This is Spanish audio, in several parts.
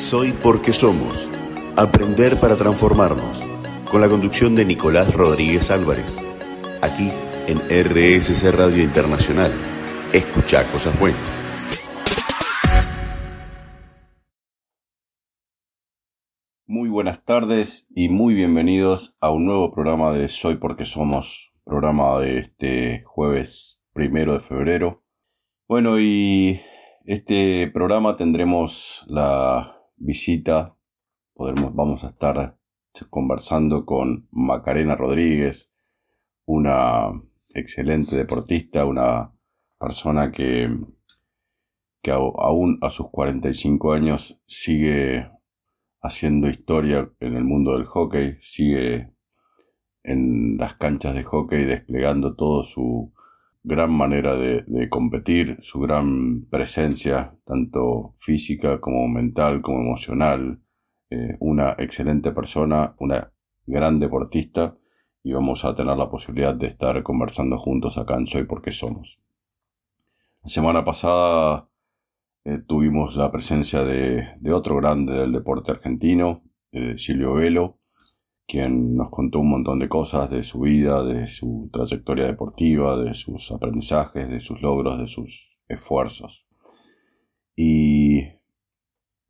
Soy porque somos. Aprender para transformarnos. Con la conducción de Nicolás Rodríguez Álvarez. Aquí en RSC Radio Internacional. Escucha cosas buenas. Muy buenas tardes y muy bienvenidos a un nuevo programa de Soy porque somos, programa de este jueves primero de febrero. Bueno, y este programa tendremos la visita, podremos, vamos a estar conversando con Macarena Rodríguez, una excelente deportista, una persona que, que aún a sus 45 años sigue haciendo historia en el mundo del hockey, sigue en las canchas de hockey desplegando todo su gran manera de, competir, su gran presencia, tanto física como mental, como emocional, eh, una excelente persona, una gran deportista y vamos a tener la posibilidad de estar conversando juntos acá en Soy porque somos. La semana pasada eh, tuvimos la presencia de, otro grande del deporte argentino, eh, Silvio Velo, quien nos contó un montón de cosas de su vida, de su trayectoria deportiva, de sus aprendizajes, de sus logros, de sus esfuerzos. Y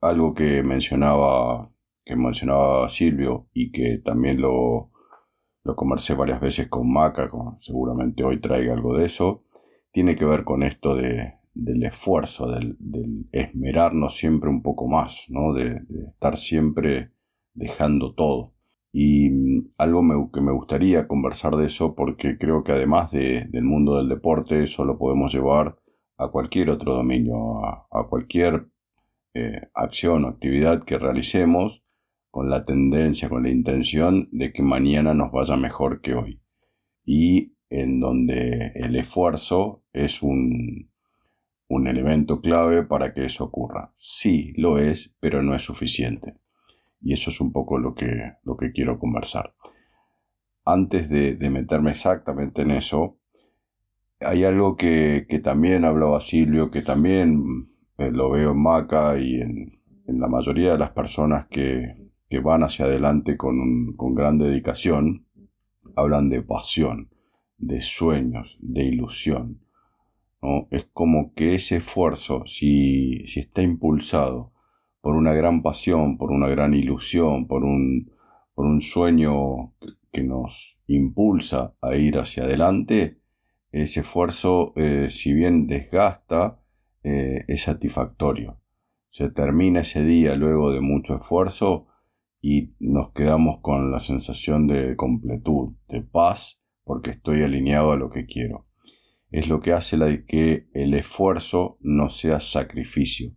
algo que mencionaba, que mencionaba Silvio y que también lo, lo conversé varias veces con Maca, seguramente hoy traiga algo de eso, tiene que ver con esto de, del esfuerzo, del, esmerarnos siempre un poco más, ¿no? de estar siempre dejando todo. Y mm, algo que me gustaría conversar de eso porque creo que además del mundo del deporte, eso lo podemos llevar a cualquier otro dominio, a, cualquier eh, acción o actividad que realicemos con la tendencia, con la intención de que mañana nos vaya mejor que hoy. Y en donde el esfuerzo es un, un elemento clave para que eso ocurra. Sí, lo es, pero no es suficiente. Y eso es un poco lo que, lo que quiero conversar. Antes de, meterme exactamente en eso, hay algo que, también hablaba Silvio, que también eh, lo veo en Maca y en, la mayoría de las personas que, van hacia adelante con, con gran dedicación, hablan de pasión, de sueños, de ilusión. ¿no? Es como que ese esfuerzo, si, si está impulsado por una gran pasión, por una gran ilusión, por un, por un sueño que nos impulsa a ir hacia adelante, ese esfuerzo, eh, si bien desgasta, eh, es satisfactorio. Se termina ese día luego de mucho esfuerzo y nos quedamos con la sensación de completud, de paz, porque estoy alineado a lo que quiero. Es lo que hace la, que el esfuerzo no sea sacrificio,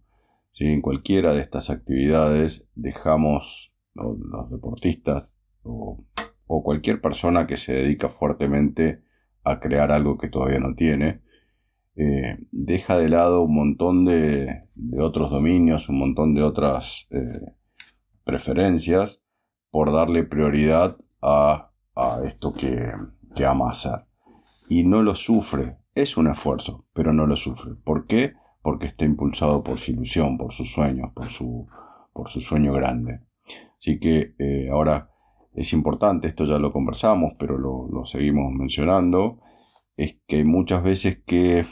en cualquiera de estas actividades dejamos, los deportistas o, cualquier persona que se dedica fuertemente a crear algo que todavía no tiene, eh, deja de lado un montón de, otros dominios, un montón de otras eh, preferencias por darle prioridad a, esto que, que, ama hacer. Y no lo sufre, es un esfuerzo, pero no lo sufre. ¿Por qué? Porque está impulsado por su ilusión, por sus sueños, por su, por su sueño grande. Así que eh, ahora es importante, esto ya lo conversamos, pero lo, seguimos mencionando, es que muchas veces que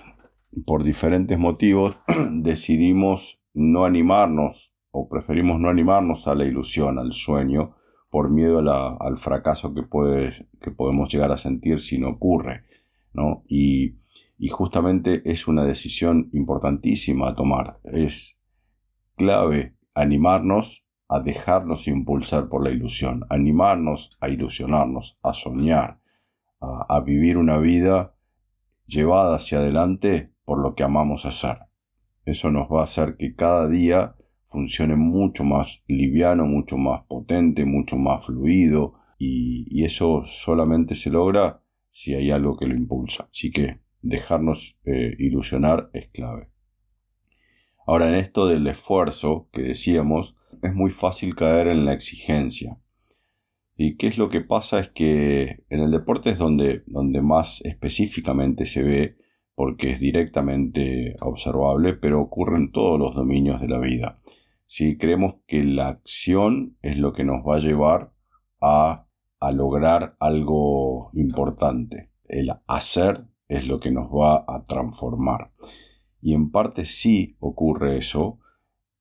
por diferentes motivos decidimos no animarnos o preferimos no animarnos a la ilusión, al sueño, por miedo al fracaso que, puede, que podemos llegar a sentir si no ocurre. ¿no? Y y justamente es una decisión importantísima a tomar. Es clave animarnos a dejarnos impulsar por la ilusión, animarnos a ilusionarnos, a soñar, a, vivir una vida llevada hacia adelante por lo que amamos hacer. Eso nos va a hacer que cada día funcione mucho más liviano, mucho más potente, mucho más fluido y, y eso solamente se logra si hay algo que lo impulsa. Así que dejarnos eh, ilusionar es clave. Ahora, en esto del esfuerzo que decíamos, es muy fácil caer en la exigencia. ¿Y qué es lo que pasa? Es que en el deporte es donde, donde más específicamente se ve, porque es directamente observable, pero ocurre en todos los dominios de la vida. ¿sí? Creemos que la acción es lo que nos va a llevar a, a lograr algo importante. El hacer es lo que nos va a transformar. Y en parte sí ocurre eso,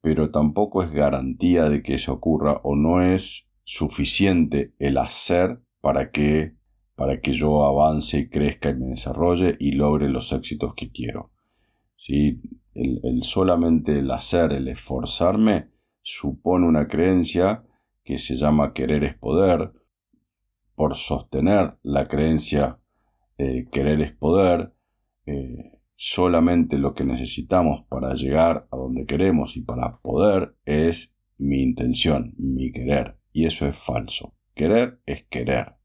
pero tampoco es garantía de que eso ocurra o no es suficiente el hacer para que para que yo avance y crezca y me desarrolle y logre los éxitos que quiero. ¿Sí? El, solamente el hacer, el esforzarme, supone una creencia que se llama querer es poder. Por sostener la creencia eh, querer es poder, eh, solamente lo que necesitamos para llegar a donde queremos y para poder es mi intención, mi querer. Y eso es falso. Querer es querer.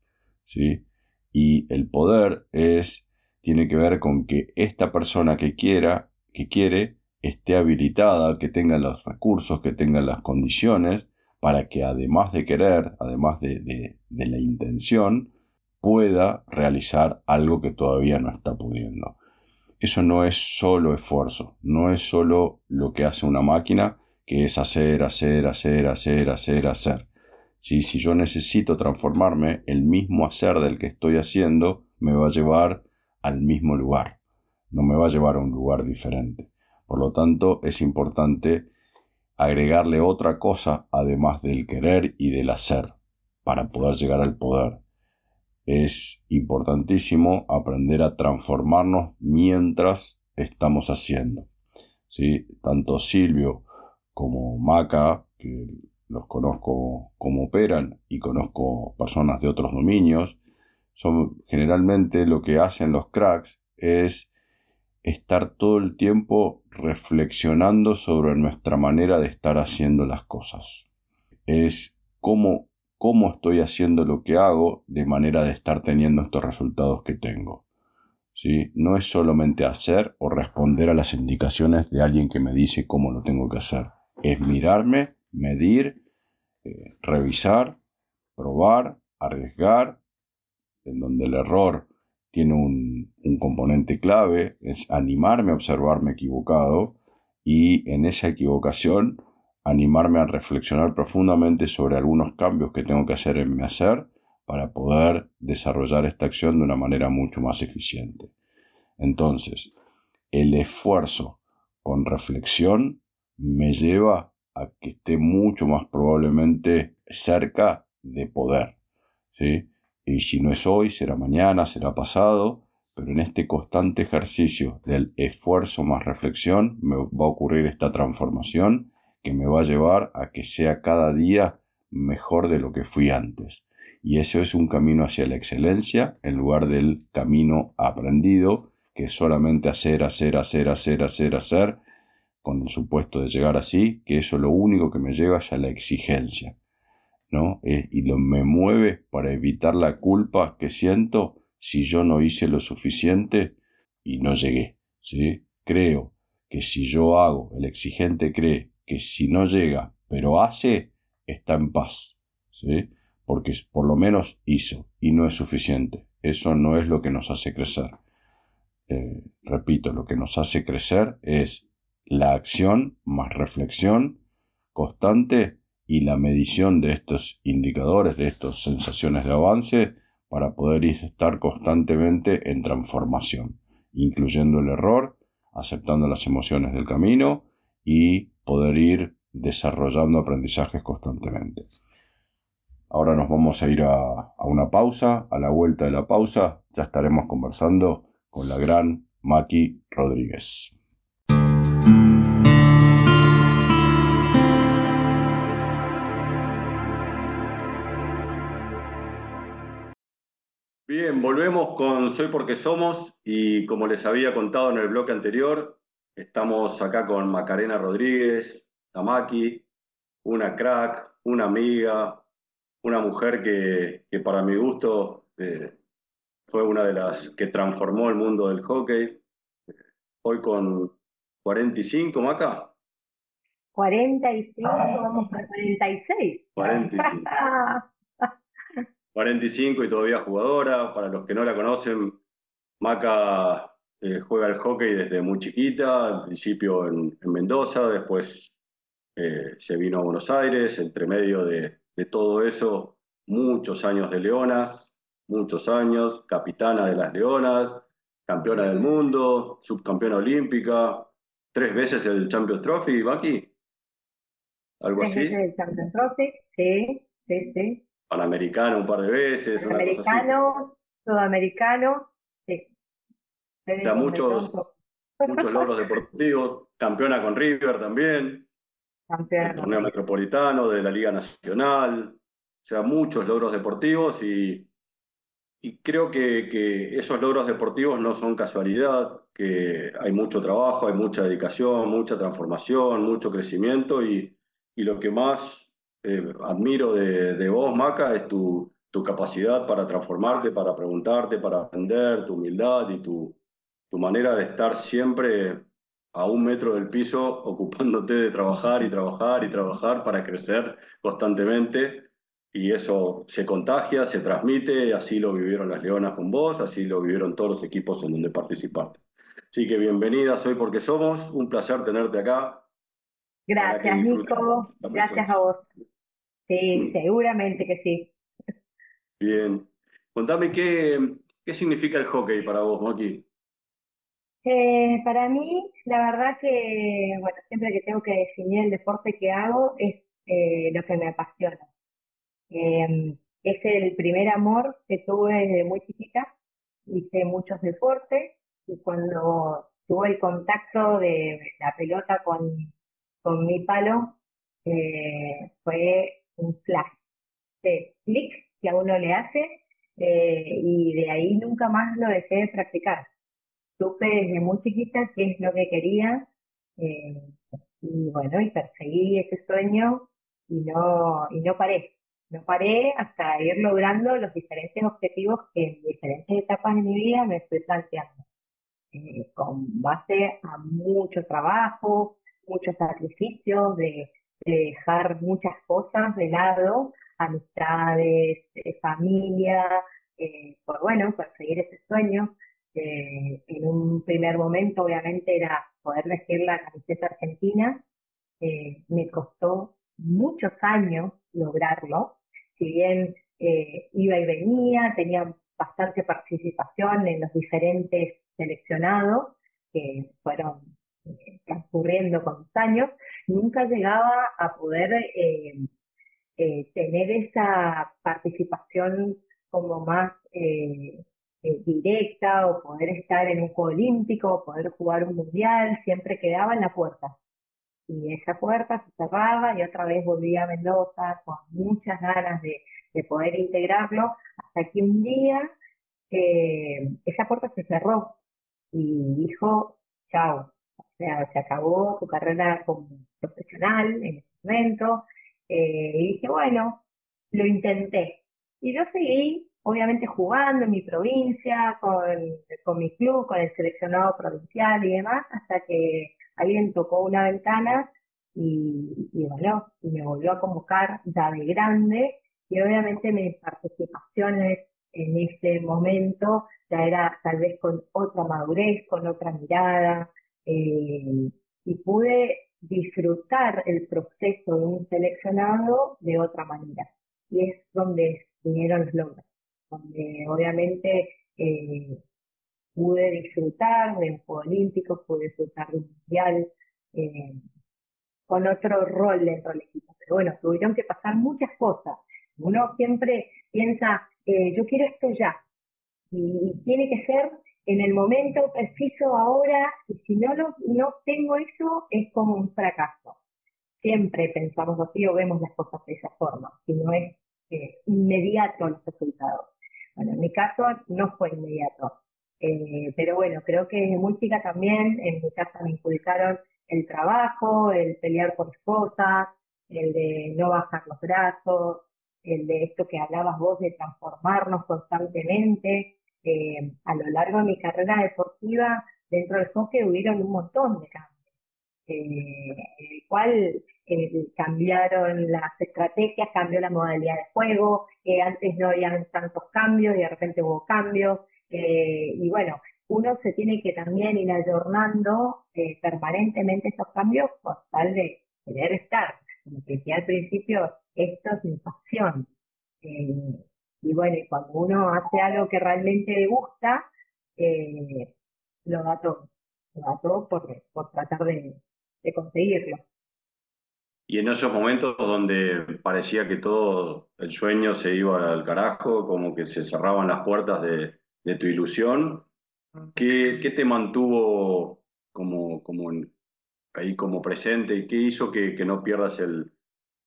¿sí? Y el poder es, tiene que ver con que esta persona que quiera, que quiere, esté habilitada, que tenga los recursos, que tenga las condiciones para que además de querer, además de, de la intención, pueda realizar algo que todavía no está pudiendo. Eso no es solo esfuerzo, no es solo lo que hace una máquina, que es hacer, hacer, hacer, hacer, hacer, hacer. Si, si yo necesito transformarme, el mismo hacer del que estoy haciendo me va a llevar al mismo lugar, no me va a llevar a un lugar diferente. Por lo tanto, es importante agregarle otra cosa además del querer y del hacer para poder llegar al poder es importantísimo aprender a transformarnos mientras estamos haciendo. ¿sí? Tanto Silvio como Maca, que los conozco como operan y conozco personas de otros dominios, son generalmente lo que hacen los cracks es estar todo el tiempo reflexionando sobre nuestra manera de estar haciendo las cosas. Es cómo cómo estoy haciendo lo que hago de manera de estar teniendo estos resultados que tengo. ¿Sí? No es solamente hacer o responder a las indicaciones de alguien que me dice cómo lo tengo que hacer. Es mirarme, medir, eh, revisar, probar, arriesgar, en donde el error tiene un, un componente clave, es animarme a observarme equivocado y en esa equivocación animarme a reflexionar profundamente sobre algunos cambios que tengo que hacer en mi hacer para poder desarrollar esta acción de una manera mucho más eficiente. Entonces, el esfuerzo con reflexión me lleva a que esté mucho más probablemente cerca de poder. ¿sí? Y si no es hoy, será mañana, será pasado, pero en este constante ejercicio del esfuerzo más reflexión me va a ocurrir esta transformación que me va a llevar a que sea cada día mejor de lo que fui antes. Y eso es un camino hacia la excelencia en lugar del camino aprendido, que es solamente hacer, hacer, hacer, hacer, hacer, hacer, con el supuesto de llegar así, que eso lo único que me lleva es a la exigencia. ¿no? Eh, y lo, me mueve para evitar la culpa que siento si yo no hice lo suficiente y no llegué. ¿sí? Creo que si yo hago, el exigente cree que si no llega, pero hace, está en paz, ¿sí? Porque por lo menos hizo y no es suficiente. Eso no es lo que nos hace crecer. Eh, repito, lo que nos hace crecer es la acción más reflexión constante y la medición de estos indicadores, de estas sensaciones de avance, para poder estar constantemente en transformación, incluyendo el error, aceptando las emociones del camino y poder ir desarrollando aprendizajes constantemente. Ahora nos vamos a ir a, una pausa. A la vuelta de la pausa ya estaremos conversando con la gran Maki Rodríguez. Bien, volvemos con Soy porque somos y como les había contado en el bloque anterior, Estamos acá con Macarena Rodríguez, Tamaki, una crack, una amiga, una mujer que, para mi gusto eh, fue una de las que transformó el mundo del hockey. Hoy con 45, Maca. 45, vamos a 46. 45. 45 y todavía jugadora. Para los que no la conocen, Maca eh, juega el hockey desde muy chiquita, al principio en, Mendoza, después eh, se vino a Buenos Aires, entre medio de, de todo eso, muchos años de Leonas, muchos años, capitana de las Leonas, campeona del mundo, subcampeona olímpica, tres veces el Champions Trophy, Baki. ¿Algo Tres así? veces el Champions Trophy, sí, sí, sí. Panamericano un par de veces, una cosa así. Americano, sudamericano. O sea, muchos, muchos logros deportivos, campeona con River también, del Campeón. torneo metropolitano, de la Liga Nacional, o sea, muchos logros deportivos y, y creo que, que esos logros deportivos no son casualidad, que hay mucho trabajo, hay mucha dedicación, mucha transformación, mucho crecimiento y, y lo que más eh, admiro de, de vos, Maca, es tu, tu capacidad para transformarte, para preguntarte, para aprender, tu humildad y tu, tu manera de estar siempre a un metro del piso, ocupándote de trabajar y trabajar y trabajar para crecer constantemente. Y eso se contagia, se transmite, así lo vivieron las Leonas con vos, así lo vivieron todos los equipos en donde participaste. Así que bienvenida, soy porque somos, un placer tenerte acá. Gracias, Nico. Gracias a vos. Sí, Mm. seguramente que sí. Bien. Contame qué, qué significa el hockey para vos, Maki. Eh, para mí, la verdad que, bueno, siempre que tengo que definir el deporte que hago es eh, lo que me apasiona. Eh, es el primer amor que tuve desde muy chiquita. Hice muchos deportes y cuando tuve el contacto de la pelota con, con mi palo, eh, fue un flash de clic que a uno le hace eh, y de ahí nunca más lo dejé de practicar. Supe desde muy chiquita qué es lo que quería eh, y bueno, y perseguí ese sueño y no, y no paré. No paré hasta ir logrando los diferentes objetivos que en diferentes etapas de mi vida me estoy planteando, eh, con base a mucho trabajo, muchos sacrificios, de, de dejar muchas cosas de lado, amistades, eh, familia, eh, por bueno, perseguir ese sueño. En un primer momento, obviamente, era poder vestir la camiseta argentina. Eh, me costó muchos años lograrlo. Si bien eh, iba y venía, tenía bastante participación en los diferentes seleccionados que fueron eh, transcurriendo con los años, nunca llegaba a poder tener esa participación como más eh, directa o poder estar en un juego olímpico o poder jugar un mundial, siempre quedaba en la puerta. Y esa puerta se cerraba y otra vez volvía a Mendoza con muchas ganas de, de poder integrarlo, hasta que un día eh, esa puerta se cerró y dijo, chao, o sea, se acabó tu carrera como profesional en ese momento. Eh, y dije, bueno, lo intenté. Y yo seguí, obviamente, jugando en mi provincia, con, con mi club, con el seleccionado provincial y demás, hasta que alguien tocó una ventana y, bueno, y me volvió a convocar ya de grande. Y obviamente mis participaciones en ese momento ya era tal vez con otra madurez, con otra mirada, eh, y pude disfrutar el proceso de un seleccionado de otra manera. Y es donde vinieron los logros, donde obviamente eh, pude disfrutar de un Juego Olímpico, pude disfrutar de un Mundial, eh, con otro rol dentro del equipo. Pero bueno, tuvieron que pasar muchas cosas. Uno siempre piensa, eh, yo quiero esto ya, y, tiene que ser en el momento preciso ahora, y si no, lo, no tengo eso, es como un fracaso. Siempre pensamos así o vemos las cosas de esa forma, si no es inmediato los resultados. Bueno, en mi caso no fue inmediato, eh, pero bueno, creo que desde muy chica también, en mi casa me inculcaron el trabajo, el pelear por cosas, el de no bajar los brazos, el de esto que hablabas vos de transformarnos constantemente. Eh, a lo largo de mi carrera deportiva, dentro del hockey hubieron un montón de cambios, eh, en el cual eh, cambiaron las estrategias, cambió la modalidad de juego, eh, antes no habían tantos cambios y de repente hubo cambios, eh, y bueno, uno se tiene que también ir ayornando permanentemente esos cambios por tal de, querer estar. Como que decía al principio, esto es mi pasión. Y bueno, cuando uno hace algo que realmente le gusta, lo da todo. Lo da todo por, por tratar de, de conseguirlo. Y en esos momentos donde parecía que todo el sueño se iba al carajo, como que se cerraban las puertas de, de tu ilusión, ¿qué, ¿qué, te mantuvo como, como ahí como presente y qué hizo que, que no pierdas el,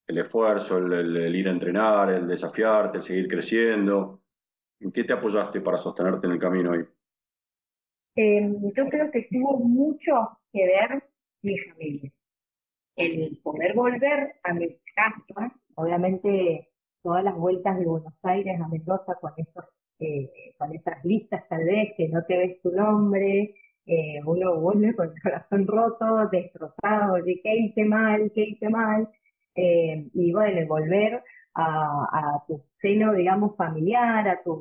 el esfuerzo, el, el, ir a entrenar, el desafiarte, el seguir creciendo? ¿En qué te apoyaste para sostenerte en el camino ahí? Eh, yo creo que tuvo mucho que ver mi familia. El poder volver a mi casa, obviamente todas las vueltas de Buenos Aires a Mendoza con esos, eh, con esas listas tal vez que no te ves tu nombre, eh, uno vuelve con el corazón roto, destrozado, de qué hice mal, qué hice mal, eh, y bueno, volver a, a, tu seno, digamos, familiar, a tus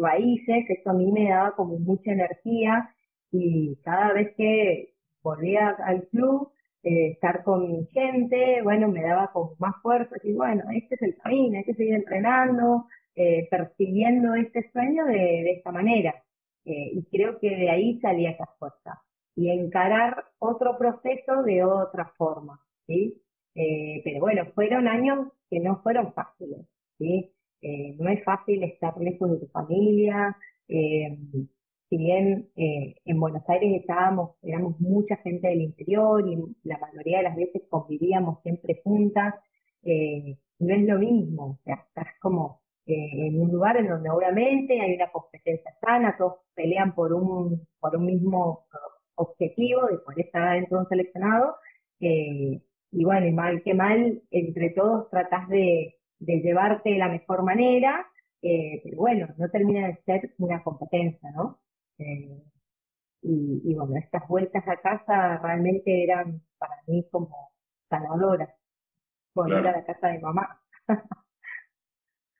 raíces, eso a mí me daba como mucha energía y cada vez que volvía al club, eh, estar con mi gente, bueno, me daba como más fuerza, y bueno, este es el camino, hay que seguir entrenando, eh, persiguiendo este sueño de, esta manera. Eh, y creo que de ahí salía esa fuerza. Y encarar otro proceso de otra forma, ¿sí? Pero bueno, fueron años que no fueron fáciles, ¿sí? No es fácil estar lejos de tu familia, si bien eh, en Buenos Aires estábamos, éramos mucha gente del interior y la mayoría de las veces convivíamos siempre juntas, eh, no es lo mismo, o sea, estás como eh, en un lugar en donde obviamente hay una competencia sana, todos pelean por un, por un mismo objetivo de poder estar dentro de un seleccionado, y bueno, y mal que mal, entre todos tratás de, de llevarte de la mejor manera, pero bueno, no termina de ser una competencia, ¿no? Eh, y, y, bueno, estas vueltas a casa realmente eran para mí como sanadoras, volver claro. a la casa de mamá.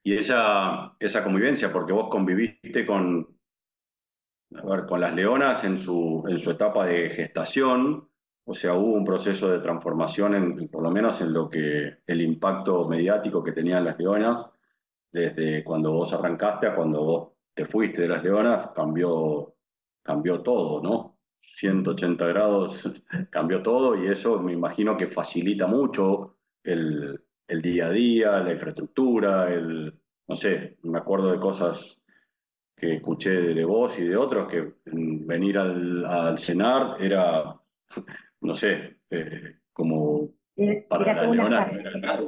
y esa, esa convivencia, porque vos conviviste con, a ver, con las leonas en su, en su etapa de gestación, o sea, hubo un proceso de transformación, en, por lo menos en lo que el impacto mediático que tenían las leonas, desde cuando vos arrancaste a cuando vos te fuiste de las Leonas, cambió, cambió todo, ¿no? 180 grados cambió todo y eso me imagino que facilita mucho el, el día a día, la infraestructura, el, no sé, me acuerdo de cosas que escuché de vos y de otros, que venir al, al cenar era, no sé, eh, como para la leona era.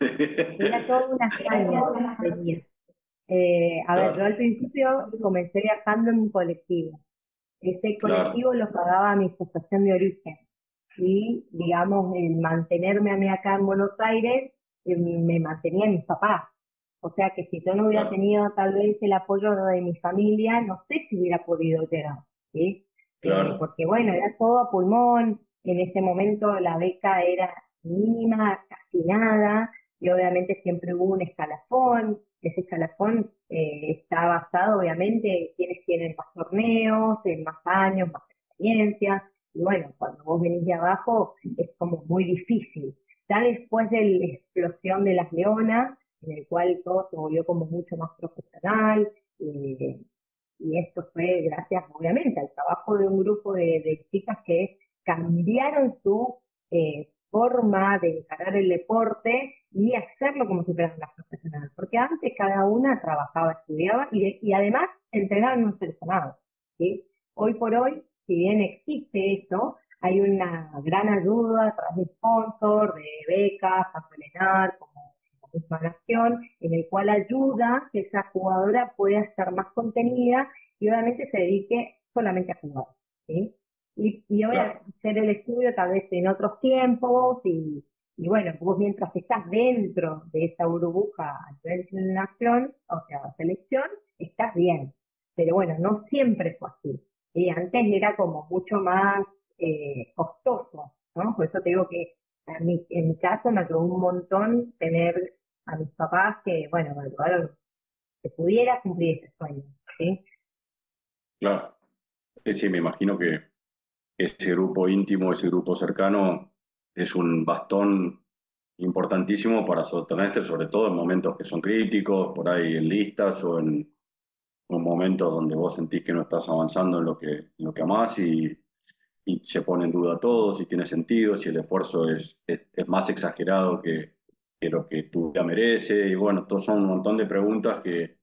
Era toda una hazaña. Eh, a ver, yo al principio comencé viajando en un colectivo. Ese colectivo claro. lo pagaba mi asociación de origen. Y, digamos, el mantenerme a mí acá en Buenos Aires eh, me mantenía mis papás. O sea que si yo no hubiera claro. tenido tal vez el apoyo de mi familia, no sé si hubiera podido llegar. ¿sí? Claro. Eh, porque bueno, era todo a pulmón. En ese momento la beca era mínima, casi nada. Y obviamente siempre hubo un escalafón ese escalafón eh, está basado obviamente en quienes tienen más torneos, más años, más experiencia, y bueno, cuando vos venís de abajo es como muy difícil. Ya después de la explosión de las leonas, en el cual todo se volvió como mucho más profesional, eh, y esto fue gracias obviamente al trabajo de un grupo de, de chicas que cambiaron su eh, forma de encarar el deporte y hacerlo como si fueran las profesionales. Porque antes cada una trabajaba, estudiaba y, y además entrenaba en un seleccionado. Hoy por hoy, si bien existe eso, hay una gran ayuda a través de sponsor, de becas, tanto en como misma nación, en el cual ayuda que esa jugadora pueda estar más contenida y obviamente se dedique solamente a jugar. Y, y voy claro. a hacer el estudio tal vez en otros tiempos y, y bueno, vos mientras estás dentro de esa burbuja a nivel de nación, o sea, selección, estás bien. Pero bueno, no siempre fue así. Y antes era como mucho más eh, costoso, ¿no? Por eso te digo que en mi, en mi caso me ayudó un montón tener a mis papás que, bueno, me ayudaron que pudiera cumplir ese sueño, ¿sí? Claro. Sí, sí, me imagino que ese grupo íntimo, ese grupo cercano, es un bastón importantísimo para sostenerte, sobre todo en momentos que son críticos, por ahí en listas o en un momento donde vos sentís que no estás avanzando en lo que, en lo que amás y, y se pone en duda todo, si tiene sentido, si el esfuerzo es, es, más exagerado que, que, lo que tú ya merece. Y bueno, todos son un montón de preguntas que,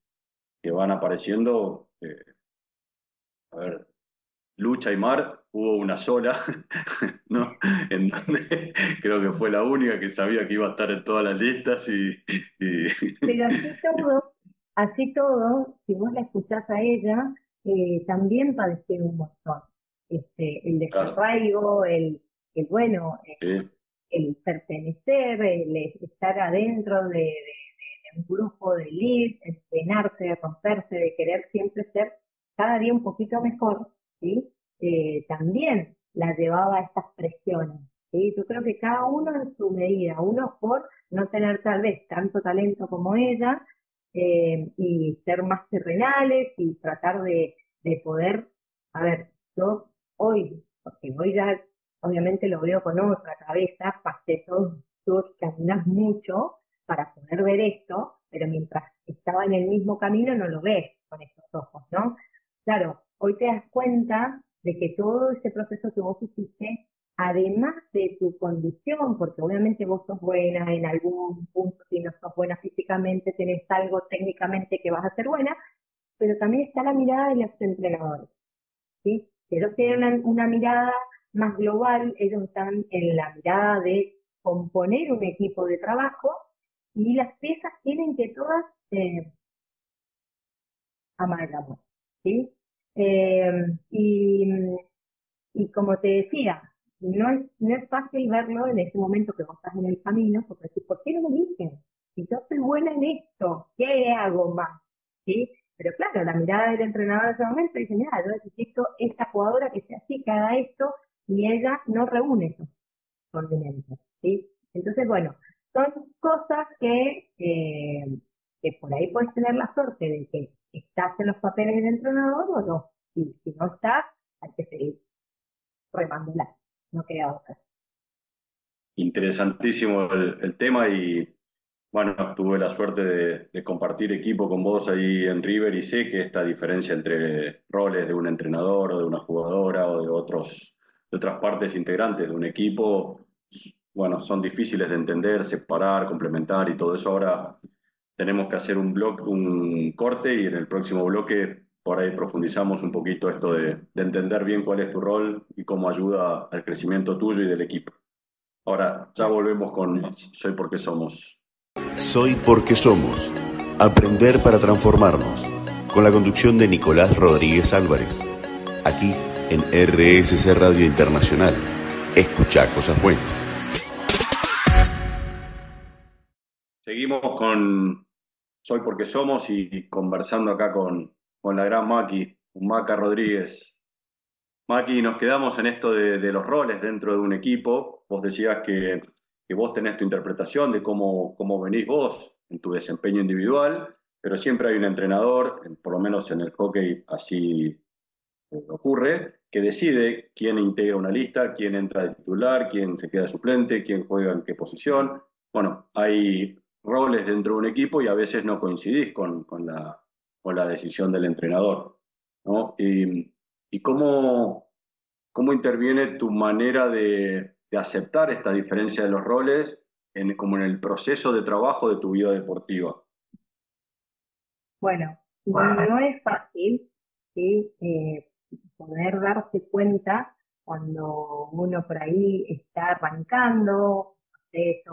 que van apareciendo. Eh, a ver, lucha y mar hubo una sola, ¿no? En donde creo que fue la única que sabía que iba a estar en todas las listas y... Pero así todo, así todo, si vos la escuchás a ella, eh, también padeció un montón. Este, el desarraigo, el, el, bueno, el, pertenecer, el estar adentro de, de, un grupo de lead, entrenarse, de romperse, de querer siempre ser cada día un poquito mejor, ¿sí? Eh, también la llevaba a estas presiones. ¿sí? Yo creo que cada uno en su medida, uno por no tener tal vez tanto talento como ella eh, y ser más terrenales y tratar de, de poder, a ver, yo hoy, porque hoy ya obviamente lo veo con otra cabeza, pasé todos, tú caminas mucho para poder ver esto, pero mientras estaba en el mismo camino no lo ves con estos ojos, ¿no? Claro, hoy te das cuenta de que todo ese proceso que vos hiciste, además de tu condición, porque obviamente vos sos buena en algún punto, si no sos buena físicamente, tenés algo técnicamente que vas a ser buena, pero también está la mirada de los entrenadores, ¿sí? Ellos tienen una, mirada más global, ellos están en la mirada de componer un equipo de trabajo y las piezas tienen que todas eh, amor, ¿sí? Eh, y, y, como te decía, no es, no es fácil verlo en ese momento que vos estás en el camino, porque decir, ¿por qué no me dicen? Si yo soy buena en esto, ¿qué hago más? ¿Sí? Pero claro, la mirada del entrenador en ese momento dice, mira, yo necesito esta jugadora que sea así, que haga esto, y ella no reúne esos condimentos, ¿sí? Entonces, bueno, son cosas que, eh, que por ahí puedes tener la suerte de que ¿Estás en los papeles del entrenador o no? Y si no estás, hay que seguir remándola, no queda otra. Interesantísimo el, tema y bueno, tuve la suerte de, compartir equipo con vos ahí en River y sé que esta diferencia entre roles de un entrenador o de una jugadora o de, otros, de otras partes integrantes de un equipo, bueno, son difíciles de entender, separar, complementar y todo eso ahora tenemos que hacer un, blog, un corte y en el próximo bloque por ahí profundizamos un poquito esto de, entender bien cuál es tu rol y cómo ayuda al crecimiento tuyo y del equipo. Ahora, ya volvemos con Soy porque somos. Soy porque somos. Aprender para transformarnos. Con la conducción de Nicolás Rodríguez Álvarez. Aquí en RSC Radio Internacional. Escucha cosas buenas. Seguimos con soy porque somos y conversando acá con, con la gran Maki, Maca Rodríguez. Maki, nos quedamos en esto de, los roles dentro de un equipo. Vos decías que, que, vos tenés tu interpretación de cómo, cómo venís vos en tu desempeño individual, pero siempre hay un entrenador, por lo menos en el hockey así ocurre, que decide quién integra una lista, quién entra de titular, quién se queda suplente, quién juega en qué posición. Bueno, hay roles dentro de un equipo y a veces no coincidís con, con, la, con la, decisión del entrenador. ¿no? Y, y cómo, cómo, interviene tu manera de, de, aceptar esta diferencia de los roles en, como en el proceso de trabajo de tu vida deportiva. Bueno, no es fácil ¿sí? eh, poder darse cuenta cuando uno por ahí está arrancando,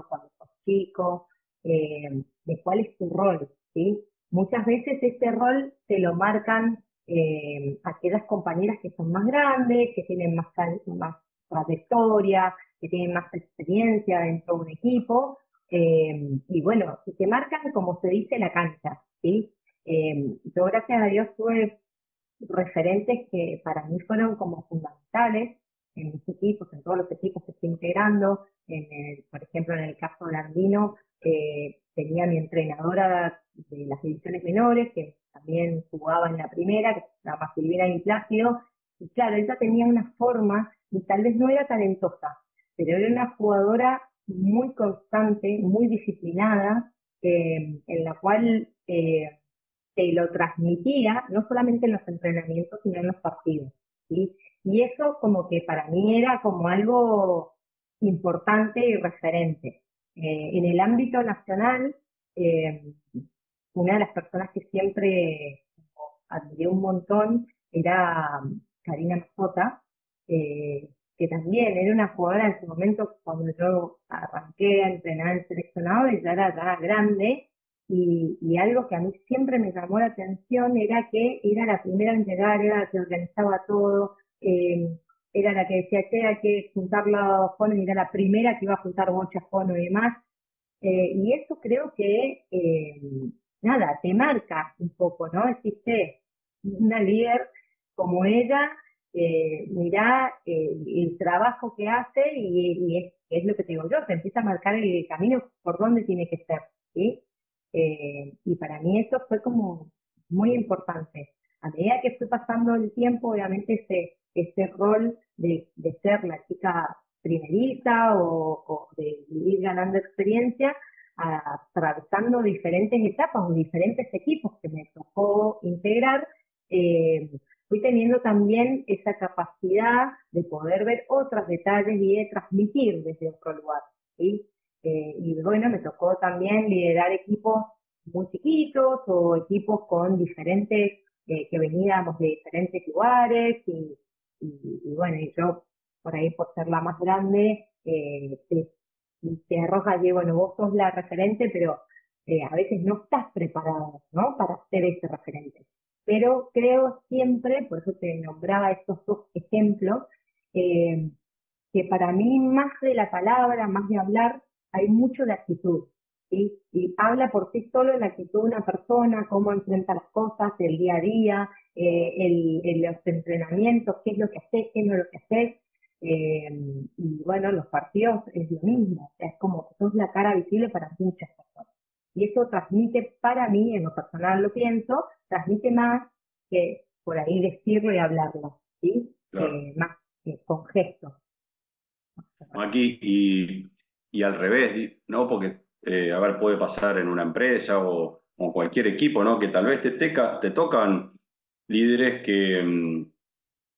cuando sos chico, eh, de cuál es tu rol, ¿sí? Muchas veces este rol te lo marcan eh, aquellas compañeras que son más grandes, que tienen más, trayectoria, que tienen más experiencia dentro de un equipo, eh, y bueno, te marcan como se dice la cancha, ¿sí? yo gracias a Dios tuve referentes que para mí fueron como fundamentales en mis equipos, en todos los equipos que estoy integrando, en por ejemplo en el caso de Andino, eh, tenía mi entrenadora de las divisiones menores, que también jugaba en la primera, que se llama Silvina y Plácido, y claro, ella tenía una forma, y tal vez no era talentosa, pero era una jugadora muy constante, muy disciplinada, eh, en la cual eh, se lo transmitía, no solamente en los entrenamientos, sino en los partidos. ¿Sí? Y eso como que para mí era como algo importante y referente. Eh, en el ámbito nacional, una de las personas que siempre admiré un montón era Karina Mazota, eh, que también era una jugadora en su momento cuando yo arranqué a entrenar en seleccionado, ya era grande, y, algo que a mí siempre me llamó la atención era que era la primera en llegar, era la que organizaba todo, eh, era la que decía que hay que juntar los y era la primera que iba a juntar muchas fonos y demás. Eh, y eso creo que, eh, nada, te marca un poco, ¿no? Existe una líder como ella eh, el trabajo que hace y, es, lo que te digo yo, te empieza a marcar el camino por dónde tiene que ser, ¿sí? Eh, y para mí eso fue como muy importante. A medida que fue pasando el tiempo, obviamente ese, ese rol de, ser la chica primerita o, de ir ganando experiencia, atravesando diferentes etapas o diferentes equipos que me tocó integrar, eh, fui teniendo también esa capacidad de poder ver otros detalles y de transmitir desde otro lugar. ¿sí? Eh, y bueno, me tocó también liderar equipos muy chiquitos o equipos con diferentes, eh, que veníamos de diferentes lugares y, bueno, yo por ahí por ser la más grande, eh, te, te arroja, Diego, bueno, vos sos la referente, pero eh, a veces no estás preparado, ¿no? Para ser ese referente pero creo siempre, por eso te nombraba estos dos ejemplos, que para mí más de la palabra, más de hablar, hay mucho de actitud. ¿sí? Y habla por sí solo la actitud de una persona, cómo enfrenta las cosas, el día a día, eh, el, los entrenamientos, qué es lo que haces, qué no es lo que haces. Eh, y bueno, los partidos es lo mismo, es como que sos la cara visible para muchas personas. Y eso transmite para mí, en lo personal lo pienso, transmite más que por ahí decirlo y hablarlo, ¿sí? más con gestos. Aquí, y, y, al revés, ¿no? Porque, eh, a ver, puede pasar en una empresa o, o cualquier equipo, ¿no? Que tal vez te, teca, te tocan líderes que, mm,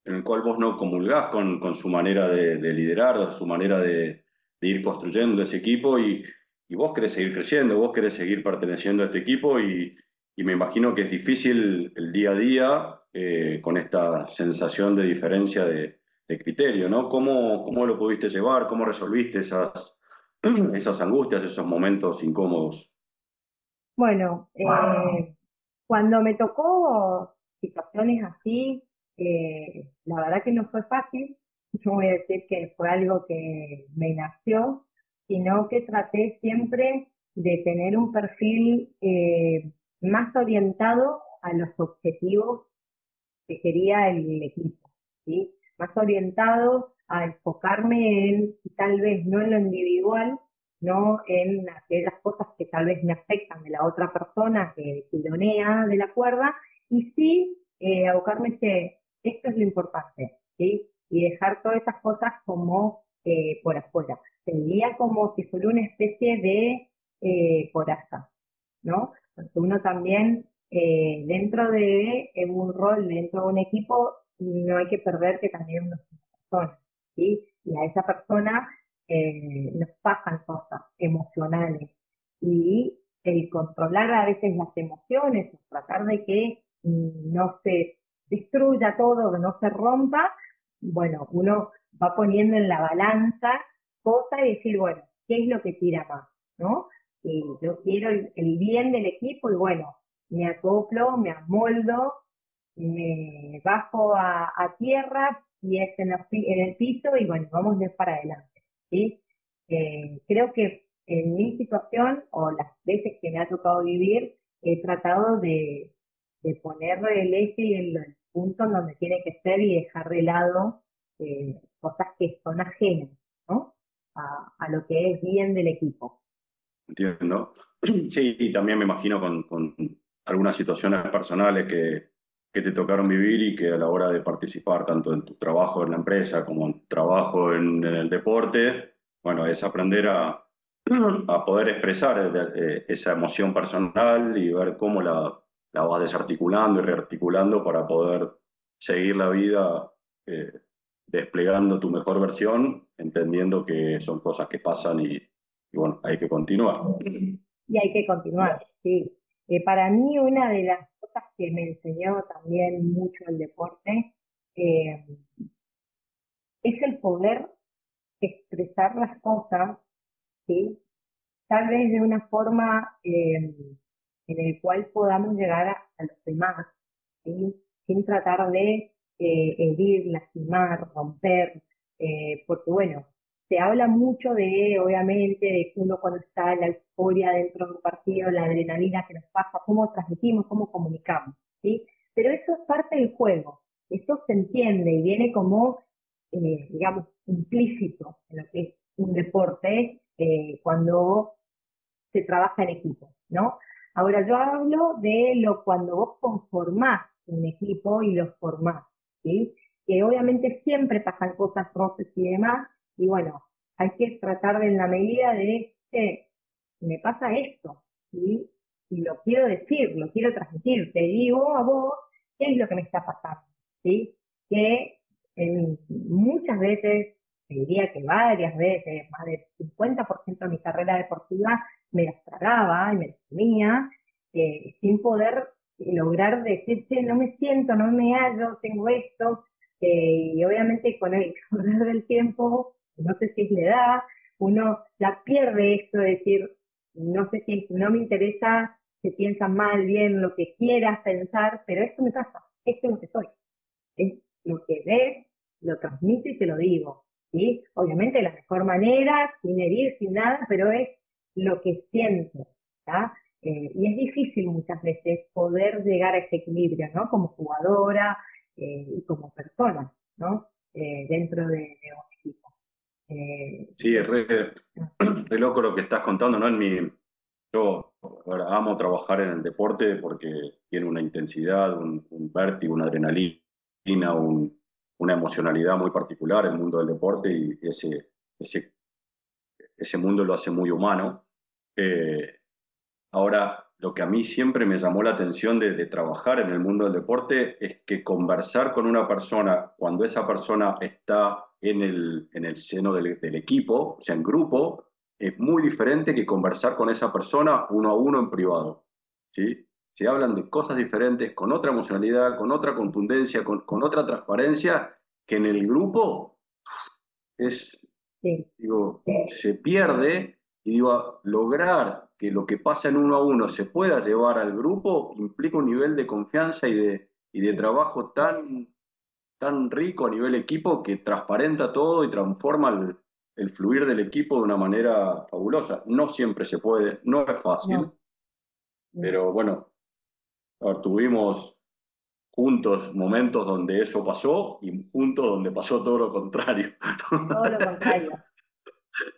en el cual vos no comulgás con, con su manera de, de liderar, su manera de, de, ir construyendo ese equipo y, y vos querés seguir creciendo, vos querés seguir perteneciendo a este equipo y, y me imagino que es difícil el día a día eh, con esta sensación de diferencia de, criterio, ¿no? ¿Cómo, ¿Cómo, lo pudiste llevar? ¿Cómo resolviste esas, esas angustias, esos momentos incómodos? Bueno, eh, cuando me tocó situaciones así, eh, la verdad que no fue fácil. No voy a decir que fue algo que me nació, sino que traté siempre de tener un perfil más orientado a los objetivos que quería el equipo, ¿sí? Más orientado a enfocarme en, tal vez no en lo individual, no en aquellas cosas que tal vez me afectan de la otra persona que pilonea de la cuerda, y sí eh, abocarme que esto es lo importante, ¿sí? Y dejar todas esas cosas como eh, por afuera. Sería como si fuera una especie de eh, coraza, ¿no? Porque uno también, eh, dentro de un rol, dentro de un equipo, no hay que perder que también uno es Y a esa persona eh, nos pasan cosas emocionales. Y el controlar a veces las emociones, tratar de que no se destruya todo, que no se rompa, bueno, uno va poniendo en la balanza cosas y decir, bueno, ¿qué es lo que tira más? ¿No? yo quiero el, bien del equipo y bueno, me acoplo, me amoldo, me bajo a, tierra y es en, el piso y bueno, vamos de para adelante. Eh, creo que en mi situación o las veces que me ha tocado vivir, he tratado de, poner el eje y el, punto en donde tiene que ser y dejar de lado eh, cosas que son ajenas ¿no? a, lo que es bien del equipo. Entiendo. Sí, y también me imagino con algunas situaciones personales que, que te tocaron vivir y que a la hora de participar tanto en tu trabajo en la empresa como en tu trabajo en, el deporte, bueno, es aprender a, a poder expresar eh, esa emoción personal y ver cómo la, la vas desarticulando y rearticulando para poder seguir la vida eh, desplegando tu mejor versión, entendiendo que son cosas que pasan y, bueno, hay que continuar. Y hay que continuar, sí. Para mí una de las cosas que me enseñó también mucho el deporte eh, es el poder expresar las cosas, tal vez de una forma en el cual podamos llegar a, los demás, sin tratar de eh, herir, lastimar, romper, eh, porque bueno, se habla mucho de, obviamente, de uno cuando está la euforia dentro de un partido, la adrenalina que nos pasa, cómo transmitimos, cómo comunicamos, ¿sí? Pero eso es parte del juego, eso se entiende y viene como, eh, digamos, implícito en lo que es un deporte cuando se trabaja en equipo, ¿no? Ahora yo hablo de lo cuando vos conformás un equipo y lo formás, ¿sí? Que obviamente siempre pasan cosas roces y demás, y bueno, hay que tratar de en la medida de, que me pasa esto. Y lo quiero decir, lo quiero transmitir, te digo a vos qué es lo que me está pasando, ¿sí? Que muchas veces, te diría que varias veces, más del 50% de mi carrera deportiva, me las tragaba y me las comía, eh, sin poder lograr decirte, no me siento, no me hallo, tengo esto, eh, y obviamente con el correr del tiempo, no sé si es la edad, uno la pierde esto de decir, no sé si no me interesa, se piensa mal, bien, lo que quieras pensar, pero esto me pasa, esto es lo que soy. Es lo que ves, lo transmito y te lo digo. ¿sí? Obviamente de la mejor manera, sin herir, sin nada, pero es lo que siento. Eh, y es difícil muchas veces poder llegar a ese equilibrio, ¿no? Como jugadora eh, y como persona, ¿no? Eh, dentro de, un equipo. Sí, es re, loco lo que estás contando, ¿no? En mi, yo amo trabajar en el deporte porque tiene una intensidad, un, vértigo, una adrenalina, una emocionalidad muy particular el mundo del deporte y ese, ese, ese mundo lo hace muy humano. Ahora, lo que a mí siempre me llamó la atención de, trabajar en el mundo del deporte es que conversar con una persona cuando esa persona está en el, en el seno del, equipo, o sea, en grupo, es muy diferente que conversar con esa persona uno a uno en privado. ¿sí? Se hablan de cosas diferentes, con otra emocionalidad, con otra contundencia, con, otra transparencia, que en el grupo es, digo, se pierde y digo, lograr que lo que pasa en uno a uno se pueda llevar al grupo implica un nivel de confianza y de, y de trabajo tan, tan rico a nivel equipo que transparenta todo y transforma el, fluir del equipo de una manera fabulosa. No siempre se puede, no es fácil, pero bueno, tuvimos juntos momentos donde eso pasó y juntos donde pasó todo lo contrario. Todo lo contrario.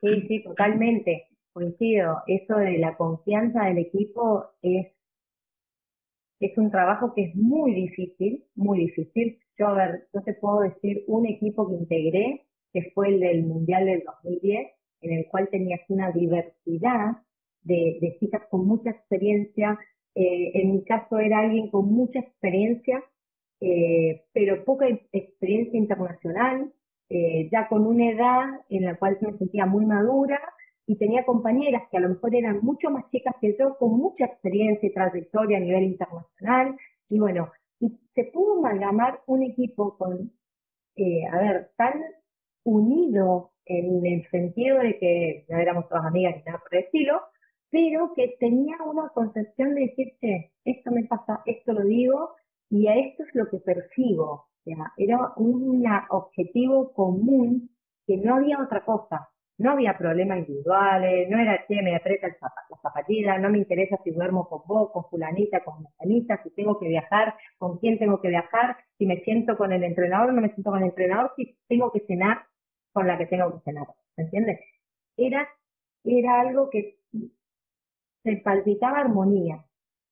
Sí, sí, totalmente. Coincido, eso de la confianza del equipo es, es un trabajo que es muy difícil, muy difícil. Yo, a ver, yo te puedo decir un equipo que integré, que fue el del Mundial del 2010, en el cual tenías una diversidad de, de chicas con mucha experiencia. Eh, en mi caso era alguien con mucha experiencia, eh, pero poca experiencia internacional, eh, ya con una edad en la cual me sentía muy madura y tenía compañeras que a lo mejor eran mucho más chicas que yo, con mucha experiencia y trayectoria a nivel internacional, y bueno, y se pudo amalgamar un equipo con, eh, a ver, tan unido en el sentido de que no éramos todas amigas ni nada por el estilo, pero que tenía una concepción de decir, esto me pasa, esto lo digo, y a esto es lo que percibo. O sea, era un objetivo común que no había otra cosa. No había problemas individuales, no era, che, me aprieta el la no me interesa si duermo con vos, con fulanita, con fulanita, si tengo que viajar, con quién tengo que viajar, si me siento con el entrenador no me siento con el entrenador, si tengo que cenar con la que tengo que cenar, ¿me entiendes? Era, era algo que se palpitaba armonía,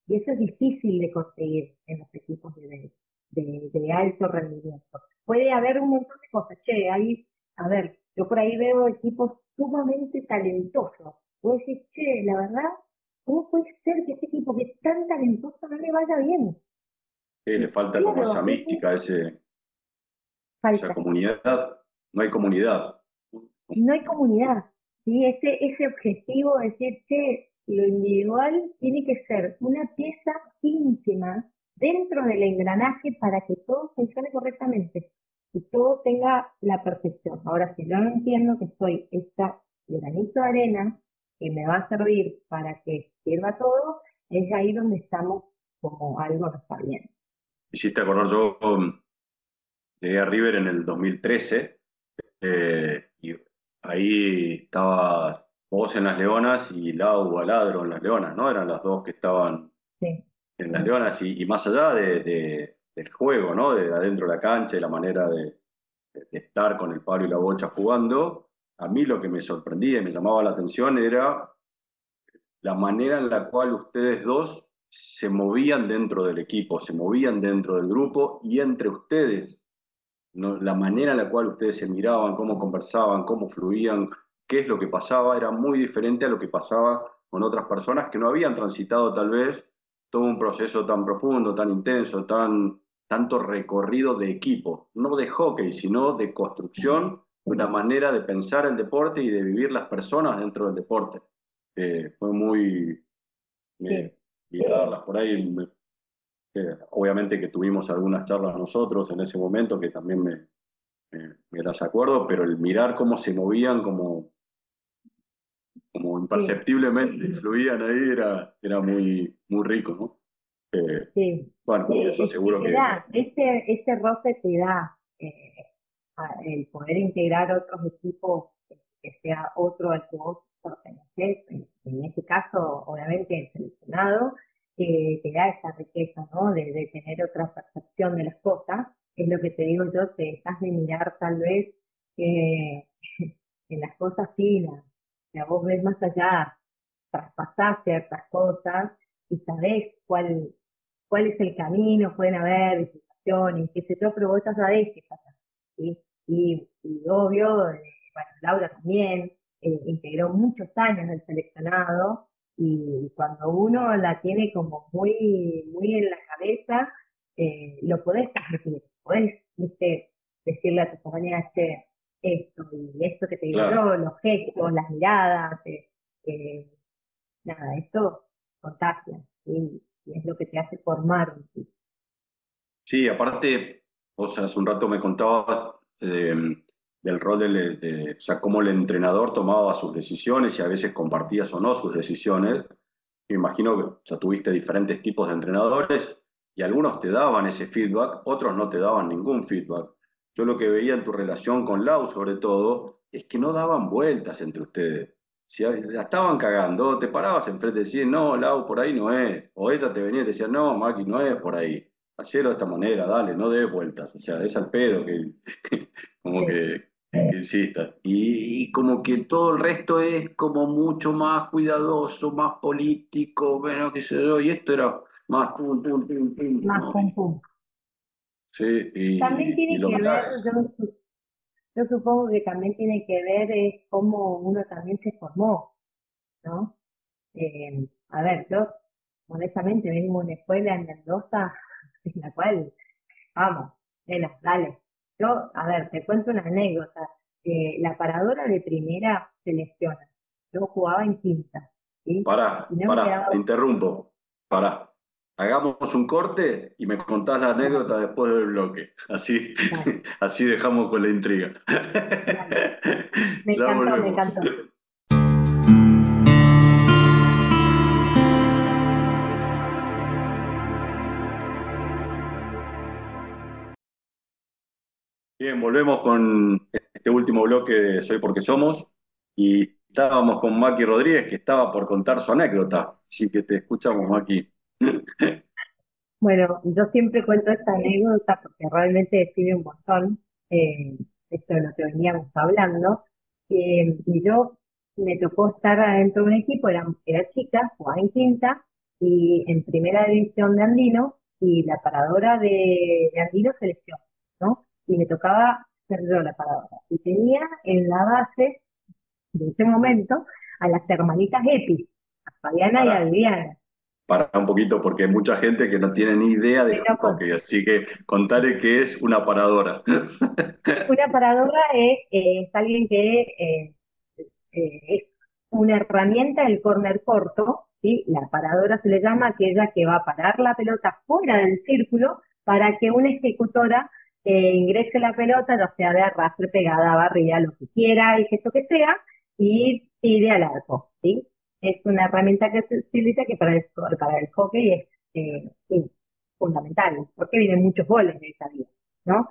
y eso es difícil de conseguir en los equipos de de, alto rendimiento. Puede haber un montón de cosas, che, ahí, a ver, yo por ahí veo equipos sumamente talentosos. Vos decís, che, la verdad, ¿cómo puede ser que este equipo que es tan talentoso no le vaya bien? Sí, le falta como esa mística, ese, esa comunidad. No hay comunidad. No hay comunidad. ¿sí? Ese, ese objetivo de decir, che, lo individual tiene que ser una pieza íntima dentro del engranaje para que todo funcione correctamente y todo tenga la perfección. Ahora, si yo no entiendo que soy esta granito de arena que me va a servir para que sirva todo, es ahí donde estamos como algo no está bien. Hiciste acordar, yo llegué a River en el 2013 eh, y ahí estaba vos en las Leonas y Lau Baladro en las Leonas, ¿no? Eran las dos que estaban en las Leonas y, más allá de, del juego, ¿no? De adentro de la cancha y la manera de, estar con el palo y la bocha jugando, a mí lo que me sorprendía y me llamaba la atención era la manera en la cual ustedes dos se movían dentro del equipo, se movían dentro del grupo y entre ustedes, la manera en la cual ustedes se miraban, cómo conversaban, cómo fluían, qué es lo que pasaba, era muy diferente a lo que pasaba con otras personas que no habían transitado tal vez todo un proceso tan profundo, tan intenso, tan, tanto recorrido de equipo, no de hockey, sino de construcción de una manera de pensar el deporte y de vivir las personas dentro del deporte. Eh, fue muy... Eh, por ahí, eh, obviamente que tuvimos algunas charlas nosotros en ese momento que también me, me las acuerdo, pero el mirar cómo se movían como como imperceptiblemente fluían ahí, era, era muy, muy rico, ¿no? Eh, sí. Bueno, eso seguro que... Da, ese, ese roce te da eh, el poder integrar otros equipos, que sea otro al que vos en este caso, obviamente, el seleccionado, que te da esa riqueza, ¿no? De, de, tener otra percepción de las cosas. Es lo que te digo yo, te dejas de mirar tal vez eh, en las cosas finas, sea, vos ves más allá, traspasás ciertas cosas y sabés cuál, cuál es el camino, pueden haber situaciones, qué sé yo, pero vos ya sabés qué pasa. Y, obvio, eh, bueno, Laura también eh, integró muchos años el seleccionado y cuando uno la tiene como muy, muy en la cabeza, eh, lo podés transmitir, podés decirle a tus compañeras, que esto y esto que te digo yo, los gestos, las miradas, eh, eh, nada, esto contagia y es lo que te hace formar. Sí, aparte, vos hace un rato me contabas del rol de, o sea, cómo el entrenador tomaba sus decisiones y a veces compartías o no sus decisiones. Me imagino que ya tuviste diferentes tipos de entrenadores y algunos te daban ese feedback, otros no te daban ningún feedback. Yo lo que veía en tu relación con Lau, sobre todo, es que no daban vueltas entre ustedes. Si la estaban cagando, te parabas enfrente y decías, no, Lau, por ahí no es. O ella te venía y te decía, no, Maki, no es por ahí. Hacelo de esta manera, dale, no des vueltas. O sea, es al pedo que, como que, insistas. Y, como que todo el resto es como mucho más cuidadoso, más político, bueno, qué sé yo. Y esto era más pum, pum, pum, pum. Más pum, pum. Sí, y, también tiene que ver, yo, supongo que también tiene que ver es cómo uno también se formó, ¿no? Eh, a ver, yo honestamente vengo de una escuela en Mendoza en la cual, vamos, nena, dale. Yo, a ver, te cuento una anécdota. Eh, la paradora de primera se lesiona. Yo jugaba en quinta. ¿sí? Pará, pará, te interrumpo. Pará hagamos un corte y me contás la anécdota después del bloque. Así, así dejamos con la intriga. Me encantó, me encantó. Bien, volvemos con este último bloque de Soy porque somos y estábamos con Maki Rodríguez que estaba por contar su anécdota. Así que te escuchamos, Maki. Bueno, yo siempre cuento esta anécdota porque realmente define un montón eh, esto de lo que veníamos hablando. Eh, y yo me tocó estar adentro de un equipo, era, era chica, jugaba en quinta, y en primera división de Andino y la paradora de, de Andino se lesionó, ¿no? Y me tocaba ser yo la paradora. Y tenía en la base de ese momento a las hermanitas Epi, a Fabiana y a Adriana. Para un poquito, porque hay mucha gente que no tiene ni idea de Pero, pues, hockey, así que contale qué es una paradora. Una paradora es, eh, es alguien que eh, eh, es una herramienta del corner corto, ¿sí? La paradora se le llama aquella que va a parar la pelota fuera del círculo para que una ejecutora ingrese la pelota, ya sea de arrastre, pegada, barrida, lo que quiera, el gesto que sea, y tire al arco, ¿sí? Es una herramienta que se utiliza que para el, para el hockey es eh, sí, fundamental, porque vienen muchos goles de esa vida, ¿no?